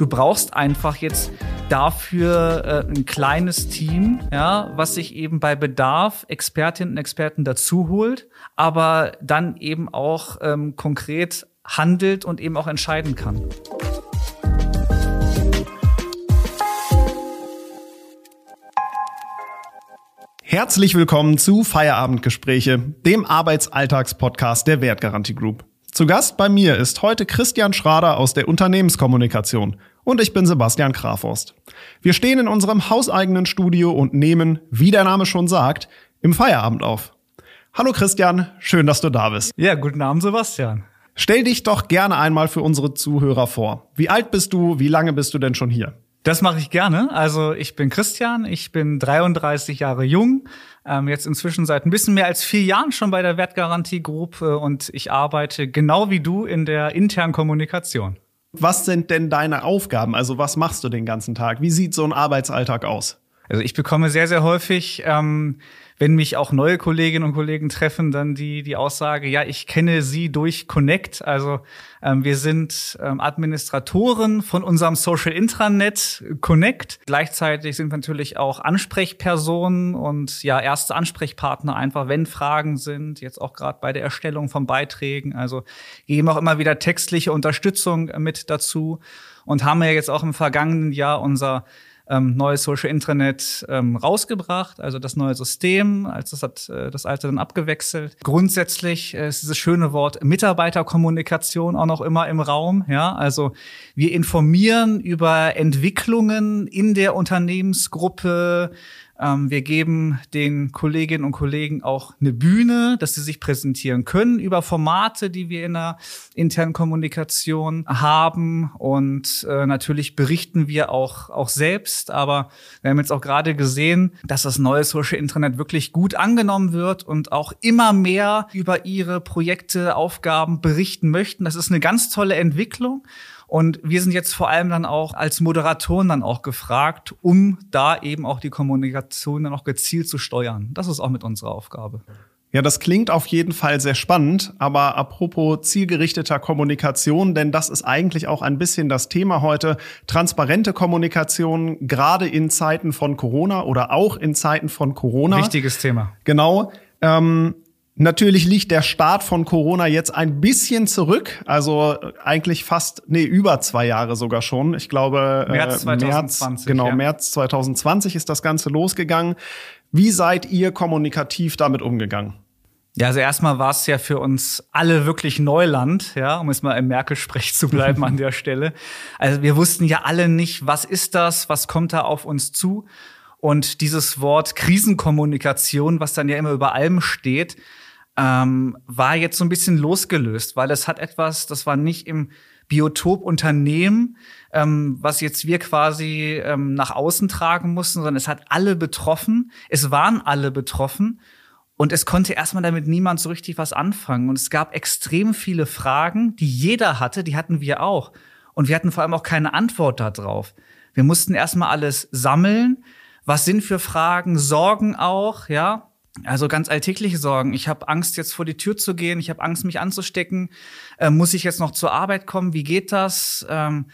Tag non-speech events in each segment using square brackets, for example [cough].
Du brauchst einfach jetzt dafür äh, ein kleines Team, ja, was sich eben bei Bedarf Expertinnen und Experten dazu holt, aber dann eben auch ähm, konkret handelt und eben auch entscheiden kann. Herzlich willkommen zu Feierabendgespräche, dem Arbeitsalltagspodcast der Wertgarantie Group. Zu Gast bei mir ist heute Christian Schrader aus der Unternehmenskommunikation und ich bin Sebastian Kraforst. Wir stehen in unserem hauseigenen Studio und nehmen, wie der Name schon sagt, im Feierabend auf. Hallo Christian, schön, dass du da bist. Ja, guten Abend Sebastian. Stell dich doch gerne einmal für unsere Zuhörer vor. Wie alt bist du? Wie lange bist du denn schon hier? Das mache ich gerne. Also ich bin Christian, ich bin 33 Jahre jung, ähm, jetzt inzwischen seit ein bisschen mehr als vier Jahren schon bei der Wertgarantie Group äh, und ich arbeite genau wie du in der internen Kommunikation. Was sind denn deine Aufgaben? Also was machst du den ganzen Tag? Wie sieht so ein Arbeitsalltag aus? Also ich bekomme sehr, sehr häufig ähm, wenn mich auch neue Kolleginnen und Kollegen treffen, dann die, die Aussage, ja, ich kenne sie durch Connect. Also ähm, wir sind ähm, Administratoren von unserem Social Intranet Connect. Gleichzeitig sind wir natürlich auch Ansprechpersonen und ja, erste Ansprechpartner einfach, wenn Fragen sind, jetzt auch gerade bei der Erstellung von Beiträgen. Also geben auch immer wieder textliche Unterstützung mit dazu und haben ja jetzt auch im vergangenen Jahr unser ähm, neues Social Intranet ähm, rausgebracht, also das neue System, als das hat äh, das alte dann abgewechselt. Grundsätzlich äh, ist dieses schöne Wort Mitarbeiterkommunikation auch noch immer im Raum. Ja, also wir informieren über Entwicklungen in der Unternehmensgruppe, wir geben den Kolleginnen und Kollegen auch eine Bühne, dass sie sich präsentieren können über Formate, die wir in der internen Kommunikation haben. Und äh, natürlich berichten wir auch, auch selbst. Aber wir haben jetzt auch gerade gesehen, dass das neue Social Internet wirklich gut angenommen wird und auch immer mehr über ihre Projekte, Aufgaben berichten möchten. Das ist eine ganz tolle Entwicklung. Und wir sind jetzt vor allem dann auch als Moderatoren dann auch gefragt, um da eben auch die Kommunikation dann auch gezielt zu steuern. Das ist auch mit unserer Aufgabe. Ja, das klingt auf jeden Fall sehr spannend, aber apropos zielgerichteter Kommunikation, denn das ist eigentlich auch ein bisschen das Thema heute. Transparente Kommunikation, gerade in Zeiten von Corona oder auch in Zeiten von Corona. Wichtiges Thema. Genau. Ähm, Natürlich liegt der Start von Corona jetzt ein bisschen zurück, also eigentlich fast, nee, über zwei Jahre sogar schon. Ich glaube, äh, März 2020. März, genau, ja. März 2020 ist das Ganze losgegangen. Wie seid ihr kommunikativ damit umgegangen? Ja, also erstmal war es ja für uns alle wirklich Neuland, ja, um jetzt mal im Merkel-Sprech zu bleiben an der Stelle. Also wir wussten ja alle nicht, was ist das, was kommt da auf uns zu. Und dieses Wort Krisenkommunikation, was dann ja immer über allem steht, ähm, war jetzt so ein bisschen losgelöst, weil es hat etwas, das war nicht im Biotop Unternehmen, ähm, was jetzt wir quasi ähm, nach außen tragen mussten, sondern es hat alle betroffen. Es waren alle betroffen. Und es konnte erstmal damit niemand so richtig was anfangen. Und es gab extrem viele Fragen, die jeder hatte, die hatten wir auch. Und wir hatten vor allem auch keine Antwort darauf. Wir mussten erstmal alles sammeln. Was sind für Fragen, Sorgen auch, ja? Also ganz alltägliche Sorgen. Ich habe Angst, jetzt vor die Tür zu gehen. Ich habe Angst, mich anzustecken. Ähm, muss ich jetzt noch zur Arbeit kommen? Wie geht das? Ähm,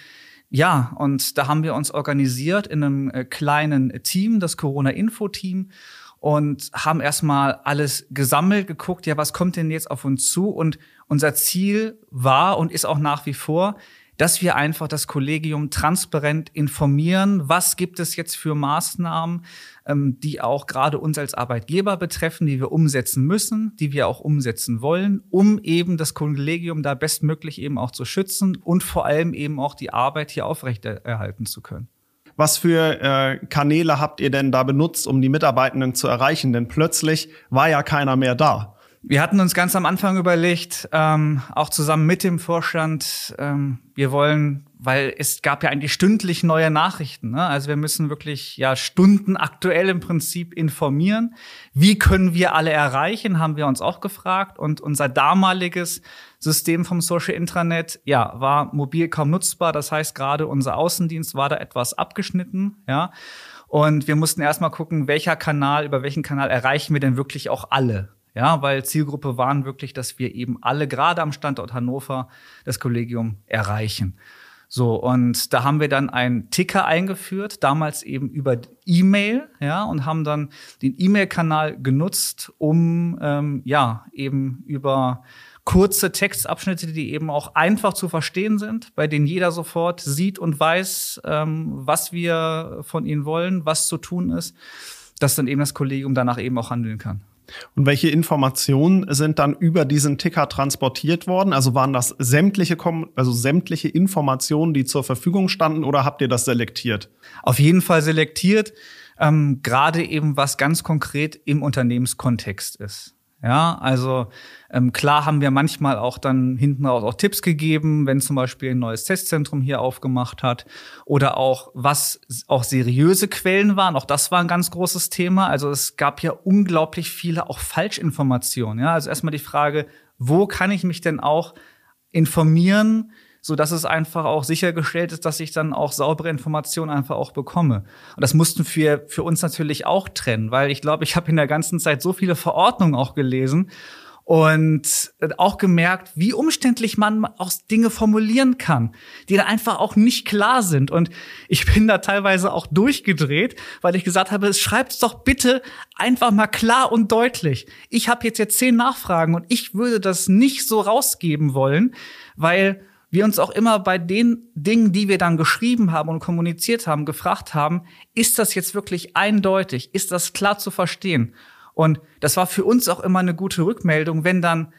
ja, und da haben wir uns organisiert in einem äh, kleinen Team, das Corona-Info-Team, und haben erstmal alles gesammelt, geguckt, ja, was kommt denn jetzt auf uns zu? Und unser Ziel war und ist auch nach wie vor, dass wir einfach das Kollegium transparent informieren, was gibt es jetzt für Maßnahmen, ähm, die auch gerade uns als Arbeitgeber betreffen, die wir umsetzen müssen, die wir auch umsetzen wollen, um eben das Kollegium da bestmöglich eben auch zu schützen und vor allem eben auch die Arbeit hier aufrechterhalten zu können. Was für äh, Kanäle habt ihr denn da benutzt, um die Mitarbeitenden zu erreichen? Denn plötzlich war ja keiner mehr da. Wir hatten uns ganz am Anfang überlegt, ähm, auch zusammen mit dem Vorstand, ähm, wir wollen, weil es gab ja eigentlich stündlich neue Nachrichten. Ne? Also wir müssen wirklich ja Stunden aktuell im Prinzip informieren. Wie können wir alle erreichen, haben wir uns auch gefragt. Und unser damaliges System vom Social Intranet, ja, war mobil kaum nutzbar. Das heißt, gerade unser Außendienst war da etwas abgeschnitten, ja. Und wir mussten erstmal gucken, welcher Kanal, über welchen Kanal erreichen wir denn wirklich auch alle. Ja, weil Zielgruppe waren wirklich, dass wir eben alle gerade am Standort Hannover das Kollegium erreichen. So, und da haben wir dann einen Ticker eingeführt, damals eben über E-Mail, ja, und haben dann den E-Mail-Kanal genutzt, um ähm, ja eben über kurze Textabschnitte, die eben auch einfach zu verstehen sind, bei denen jeder sofort sieht und weiß, ähm, was wir von ihnen wollen, was zu tun ist, dass dann eben das Kollegium danach eben auch handeln kann. Und welche Informationen sind dann über diesen Ticker transportiert worden? Also waren das sämtliche, also sämtliche Informationen, die zur Verfügung standen, oder habt ihr das selektiert? Auf jeden Fall selektiert, ähm, gerade eben was ganz konkret im Unternehmenskontext ist. Ja, also ähm, klar haben wir manchmal auch dann hinten raus auch Tipps gegeben, wenn zum Beispiel ein neues Testzentrum hier aufgemacht hat oder auch was auch seriöse Quellen waren. Auch das war ein ganz großes Thema. Also es gab ja unglaublich viele auch Falschinformationen. Ja, also erstmal die Frage, wo kann ich mich denn auch informieren? So dass es einfach auch sichergestellt ist, dass ich dann auch saubere Informationen einfach auch bekomme. Und das mussten wir für uns natürlich auch trennen, weil ich glaube, ich habe in der ganzen Zeit so viele Verordnungen auch gelesen und auch gemerkt, wie umständlich man auch Dinge formulieren kann, die dann einfach auch nicht klar sind. Und ich bin da teilweise auch durchgedreht, weil ich gesagt habe, schreibt's doch bitte einfach mal klar und deutlich. Ich habe jetzt jetzt zehn Nachfragen und ich würde das nicht so rausgeben wollen, weil wir uns auch immer bei den Dingen, die wir dann geschrieben haben und kommuniziert haben, gefragt haben, ist das jetzt wirklich eindeutig? Ist das klar zu verstehen? Und das war für uns auch immer eine gute Rückmeldung, wenn dann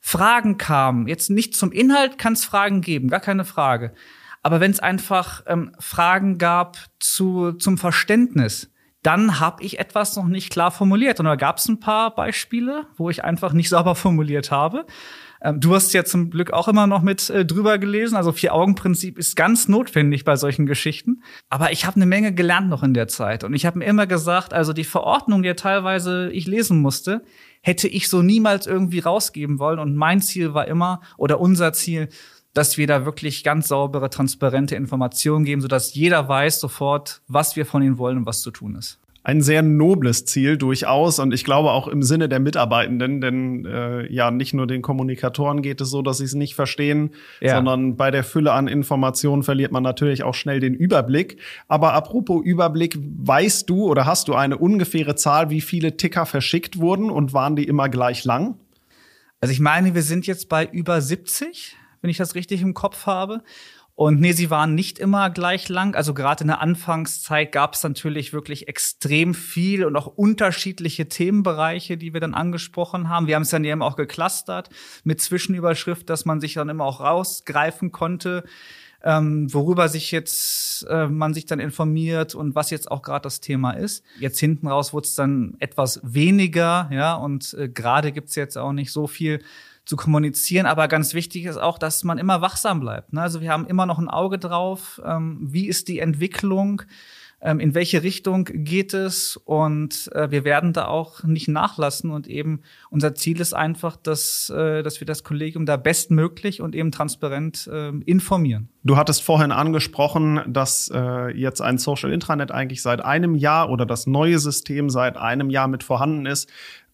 Fragen kamen. Jetzt nicht zum Inhalt kann es Fragen geben, gar keine Frage. Aber wenn es einfach ähm, Fragen gab zu, zum Verständnis, dann habe ich etwas noch nicht klar formuliert. Und da gab es ein paar Beispiele, wo ich einfach nicht sauber formuliert habe. Ähm, du hast ja zum Glück auch immer noch mit äh, drüber gelesen. Also Vier-Augen-Prinzip ist ganz notwendig bei solchen Geschichten. Aber ich habe eine Menge gelernt noch in der Zeit. Und ich habe mir immer gesagt, also die Verordnung, die teilweise ich lesen musste, hätte ich so niemals irgendwie rausgeben wollen. Und mein Ziel war immer, oder unser Ziel, dass wir da wirklich ganz saubere, transparente Informationen geben, sodass jeder weiß sofort, was wir von ihnen wollen und was zu tun ist ein sehr nobles Ziel durchaus und ich glaube auch im Sinne der Mitarbeitenden, denn äh, ja, nicht nur den Kommunikatoren geht es so, dass sie es nicht verstehen, ja. sondern bei der Fülle an Informationen verliert man natürlich auch schnell den Überblick. Aber apropos Überblick, weißt du oder hast du eine ungefähre Zahl, wie viele Ticker verschickt wurden und waren die immer gleich lang? Also ich meine, wir sind jetzt bei über 70, wenn ich das richtig im Kopf habe. Und nee, sie waren nicht immer gleich lang. Also gerade in der Anfangszeit gab es natürlich wirklich extrem viel und auch unterschiedliche Themenbereiche, die wir dann angesprochen haben. Wir haben es dann eben auch geclustert mit Zwischenüberschrift, dass man sich dann immer auch rausgreifen konnte, ähm, worüber sich jetzt äh, man sich dann informiert und was jetzt auch gerade das Thema ist. Jetzt hinten raus wurde es dann etwas weniger, ja, und äh, gerade gibt's jetzt auch nicht so viel zu kommunizieren. Aber ganz wichtig ist auch, dass man immer wachsam bleibt. Ne? Also wir haben immer noch ein Auge drauf. Ähm, wie ist die Entwicklung? Ähm, in welche Richtung geht es? Und äh, wir werden da auch nicht nachlassen. Und eben unser Ziel ist einfach, dass, äh, dass wir das Kollegium da bestmöglich und eben transparent äh, informieren. Du hattest vorhin angesprochen, dass äh, jetzt ein Social Intranet eigentlich seit einem Jahr oder das neue System seit einem Jahr mit vorhanden ist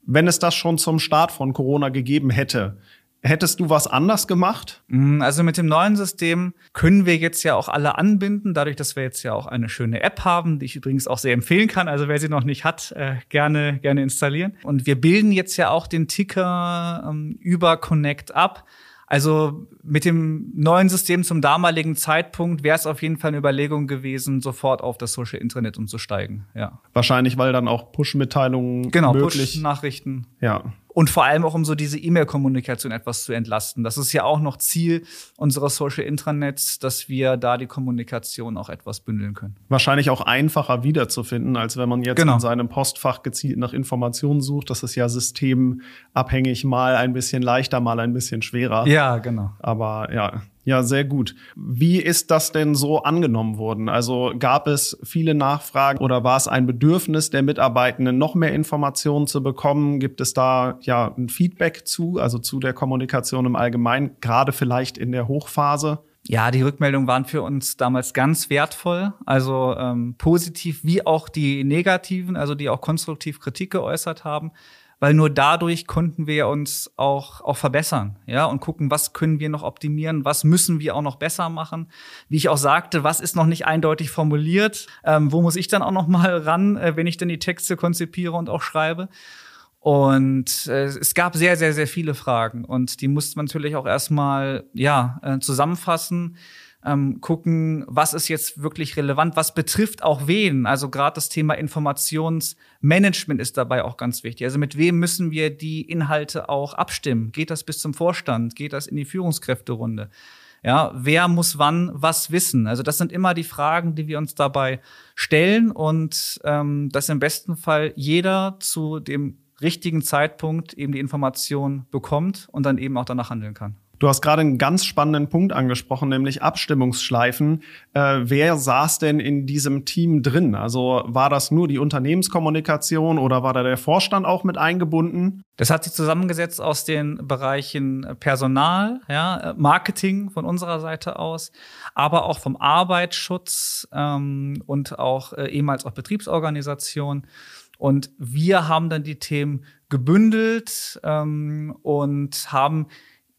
wenn es das schon zum Start von Corona gegeben hätte, Hättest du was anders gemacht? Mm, also mit dem neuen System können wir jetzt ja auch alle anbinden, dadurch, dass wir jetzt ja auch eine schöne App haben, die ich übrigens auch sehr empfehlen kann. Also wer sie noch nicht hat, äh, gerne gerne installieren. Und wir bilden jetzt ja auch den Ticker ähm, über Connect ab. Also mit dem neuen System zum damaligen Zeitpunkt wäre es auf jeden Fall eine Überlegung gewesen, sofort auf das Social Internet umzusteigen. Ja. Wahrscheinlich, weil dann auch Push-Mitteilungen genau, möglich. Push-Nachrichten. Ja. Und vor allem auch, um so diese E-Mail-Kommunikation etwas zu entlasten. Das ist ja auch noch Ziel unserer Social Intranets, dass wir da die Kommunikation auch etwas bündeln können. Wahrscheinlich auch einfacher wiederzufinden, als wenn man jetzt genau. in seinem Postfach gezielt nach Informationen sucht. Das ist ja systemabhängig, mal ein bisschen leichter, mal ein bisschen schwerer. Ja, genau. Aber ja, ja, sehr gut. Wie ist das denn so angenommen worden? Also gab es viele Nachfragen oder war es ein Bedürfnis der Mitarbeitenden, noch mehr Informationen zu bekommen? Gibt es da ja ein Feedback zu, also zu der Kommunikation im Allgemeinen, gerade vielleicht in der Hochphase? Ja, die Rückmeldungen waren für uns damals ganz wertvoll, also ähm, positiv wie auch die negativen, also die auch konstruktiv Kritik geäußert haben weil nur dadurch konnten wir uns auch, auch verbessern, ja, und gucken, was können wir noch optimieren, was müssen wir auch noch besser machen. Wie ich auch sagte, was ist noch nicht eindeutig formuliert, ähm, wo muss ich dann auch noch mal ran, äh, wenn ich denn die Texte konzipiere und auch schreibe. Und äh, es gab sehr, sehr, sehr viele Fragen und die musste man natürlich auch erstmal ja äh, zusammenfassen ähm, gucken, was ist jetzt wirklich relevant, was betrifft auch wen. Also gerade das Thema Informationsmanagement ist dabei auch ganz wichtig. Also mit wem müssen wir die Inhalte auch abstimmen? Geht das bis zum Vorstand? Geht das in die Führungskräfterunde? Ja, wer muss wann was wissen? Also das sind immer die Fragen, die wir uns dabei stellen und ähm, dass im besten Fall jeder zu dem richtigen Zeitpunkt eben die Information bekommt und dann eben auch danach handeln kann. Du hast gerade einen ganz spannenden Punkt angesprochen, nämlich Abstimmungsschleifen. Äh, wer saß denn in diesem Team drin? Also war das nur die Unternehmenskommunikation oder war da der Vorstand auch mit eingebunden? Das hat sich zusammengesetzt aus den Bereichen Personal, ja, Marketing von unserer Seite aus, aber auch vom Arbeitsschutz ähm, und auch äh, ehemals auch Betriebsorganisation. Und wir haben dann die Themen gebündelt ähm, und haben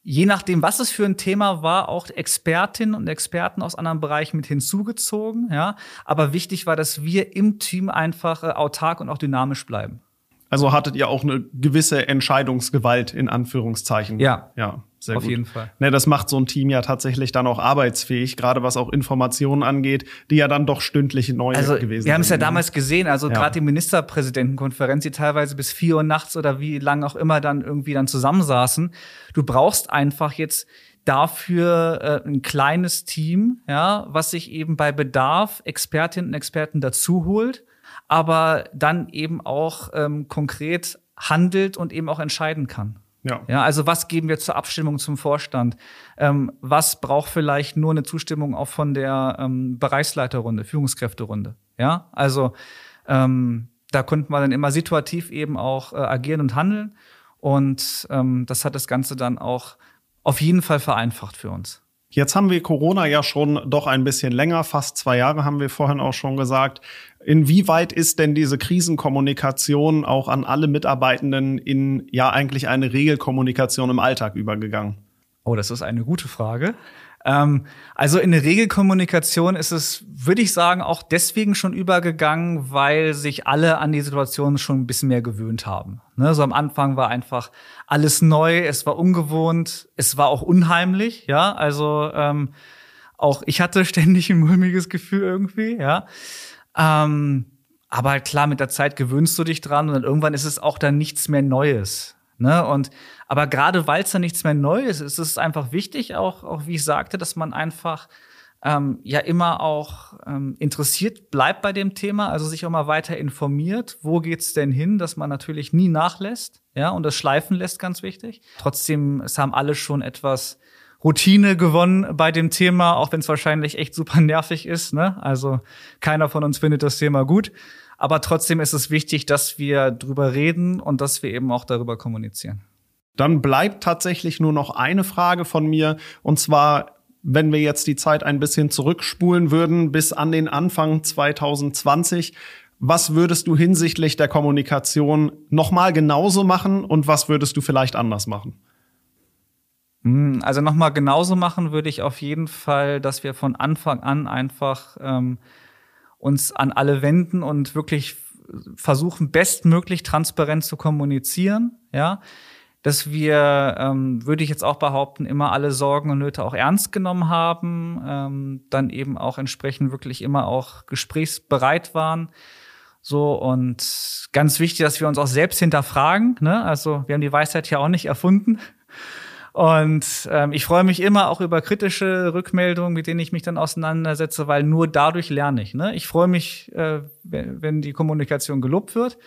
je nachdem, was es für ein Thema war, auch Expertinnen und Experten aus anderen Bereichen mit hinzugezogen. Ja, aber wichtig war, dass wir im Team einfach äh, autark und auch dynamisch bleiben. Also hattet ihr auch eine gewisse Entscheidungsgewalt in Anführungszeichen. Ja. Ja. Sehr Auf gut. jeden Fall. Ne, das macht so ein Team ja tatsächlich dann auch arbeitsfähig, gerade was auch Informationen angeht, die ja dann doch stündlich neu also, gewesen sind. Wir haben es ja damals gesehen, also ja. gerade die Ministerpräsidentenkonferenz, die teilweise bis vier Uhr nachts oder wie lang auch immer dann irgendwie dann zusammensaßen. Du brauchst einfach jetzt dafür äh, ein kleines Team, ja, was sich eben bei Bedarf Expertinnen und Experten dazu holt, aber dann eben auch ähm, konkret handelt und eben auch entscheiden kann. Ja. ja. Also was geben wir zur Abstimmung zum Vorstand? Ähm, was braucht vielleicht nur eine Zustimmung auch von der ähm, Bereichsleiterrunde, Führungskräfterunde? Ja, also ähm, da konnten wir dann immer situativ eben auch äh, agieren und handeln. Und ähm, das hat das Ganze dann auch auf jeden Fall vereinfacht für uns. Jetzt haben wir Corona ja schon doch ein bisschen länger, fast zwei Jahre haben wir vorhin auch schon gesagt. Inwieweit ist denn diese Krisenkommunikation auch an alle Mitarbeitenden in ja eigentlich eine Regelkommunikation im Alltag übergegangen? Oh, das ist eine gute Frage. Ähm, also in der Regelkommunikation ist es, würde ich sagen, auch deswegen schon übergegangen, weil sich alle an die Situation schon ein bisschen mehr gewöhnt haben. Ne, so am Anfang war einfach alles neu, es war ungewohnt, es war auch unheimlich, ja. Also ähm, auch ich hatte [laughs] ständig ein mulmiges Gefühl irgendwie, ja. Ähm, aber klar, mit der Zeit gewöhnst du dich dran und dann irgendwann ist es auch dann nichts mehr Neues. Ne? Und aber gerade weil es da nichts mehr Neues ist, ist es einfach wichtig, auch, auch wie ich sagte, dass man einfach ähm, ja immer auch ähm, interessiert bleibt bei dem Thema, also sich auch mal weiter informiert, wo geht's denn hin, dass man natürlich nie nachlässt, ja, und das schleifen lässt, ganz wichtig. Trotzdem, es haben alle schon etwas Routine gewonnen bei dem Thema, auch wenn es wahrscheinlich echt super nervig ist. Ne? Also keiner von uns findet das Thema gut. Aber trotzdem ist es wichtig, dass wir drüber reden und dass wir eben auch darüber kommunizieren. Dann bleibt tatsächlich nur noch eine Frage von mir. Und zwar, wenn wir jetzt die Zeit ein bisschen zurückspulen würden bis an den Anfang 2020, was würdest du hinsichtlich der Kommunikation nochmal genauso machen und was würdest du vielleicht anders machen? Hm, also nochmal genauso machen würde ich auf jeden Fall, dass wir von Anfang an einfach ähm, uns an alle wenden und wirklich versuchen, bestmöglich transparent zu kommunizieren, ja. Dass wir, ähm, würde ich jetzt auch behaupten, immer alle Sorgen und Nöte auch ernst genommen haben, ähm, dann eben auch entsprechend wirklich immer auch gesprächsbereit waren. So, und ganz wichtig, dass wir uns auch selbst hinterfragen. Ne? Also wir haben die Weisheit ja auch nicht erfunden. Und ähm, ich freue mich immer auch über kritische Rückmeldungen, mit denen ich mich dann auseinandersetze, weil nur dadurch lerne ich. Ne? Ich freue mich, äh, wenn die Kommunikation gelobt wird.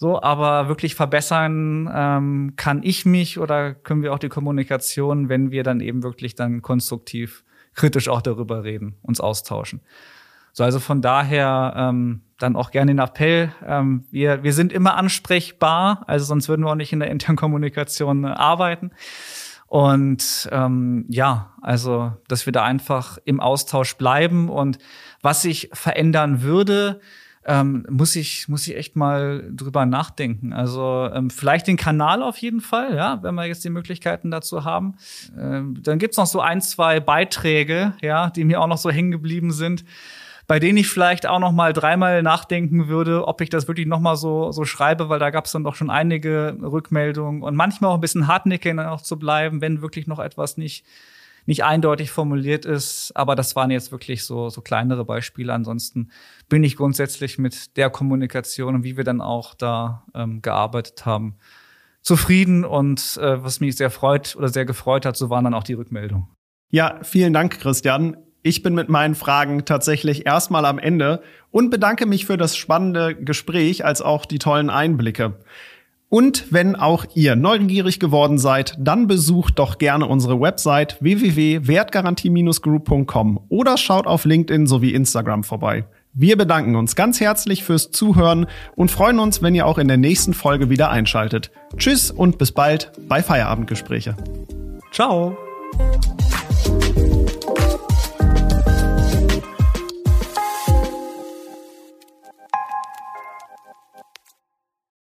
So, aber wirklich verbessern ähm, kann ich mich oder können wir auch die Kommunikation, wenn wir dann eben wirklich dann konstruktiv, kritisch auch darüber reden, uns austauschen. So, also von daher ähm, dann auch gerne den Appell. Ähm, wir, wir sind immer ansprechbar, also sonst würden wir auch nicht in der internen Kommunikation äh, arbeiten. Und ähm, ja, also, dass wir da einfach im Austausch bleiben. Und was sich verändern würde, ähm, muss ich muss ich echt mal drüber nachdenken. Also ähm, vielleicht den Kanal auf jeden Fall, ja, wenn wir jetzt die Möglichkeiten dazu haben. Ähm, dann gibt's noch so ein zwei Beiträge, ja, die mir auch noch so hängen geblieben sind bei denen ich vielleicht auch noch mal dreimal nachdenken würde, ob ich das wirklich noch mal so so schreibe, weil da gab es dann doch schon einige Rückmeldungen und manchmal auch ein bisschen hartnäckig noch zu bleiben, wenn wirklich noch etwas nicht nicht eindeutig formuliert ist. Aber das waren jetzt wirklich so so kleinere Beispiele. Ansonsten bin ich grundsätzlich mit der Kommunikation und wie wir dann auch da ähm, gearbeitet haben zufrieden und äh, was mich sehr freut oder sehr gefreut hat, so waren dann auch die Rückmeldungen. Ja, vielen Dank, Christian. Ich bin mit meinen Fragen tatsächlich erstmal am Ende und bedanke mich für das spannende Gespräch als auch die tollen Einblicke. Und wenn auch ihr neugierig geworden seid, dann besucht doch gerne unsere Website www.wertgarantie-group.com oder schaut auf LinkedIn sowie Instagram vorbei. Wir bedanken uns ganz herzlich fürs Zuhören und freuen uns, wenn ihr auch in der nächsten Folge wieder einschaltet. Tschüss und bis bald bei Feierabendgespräche. Ciao.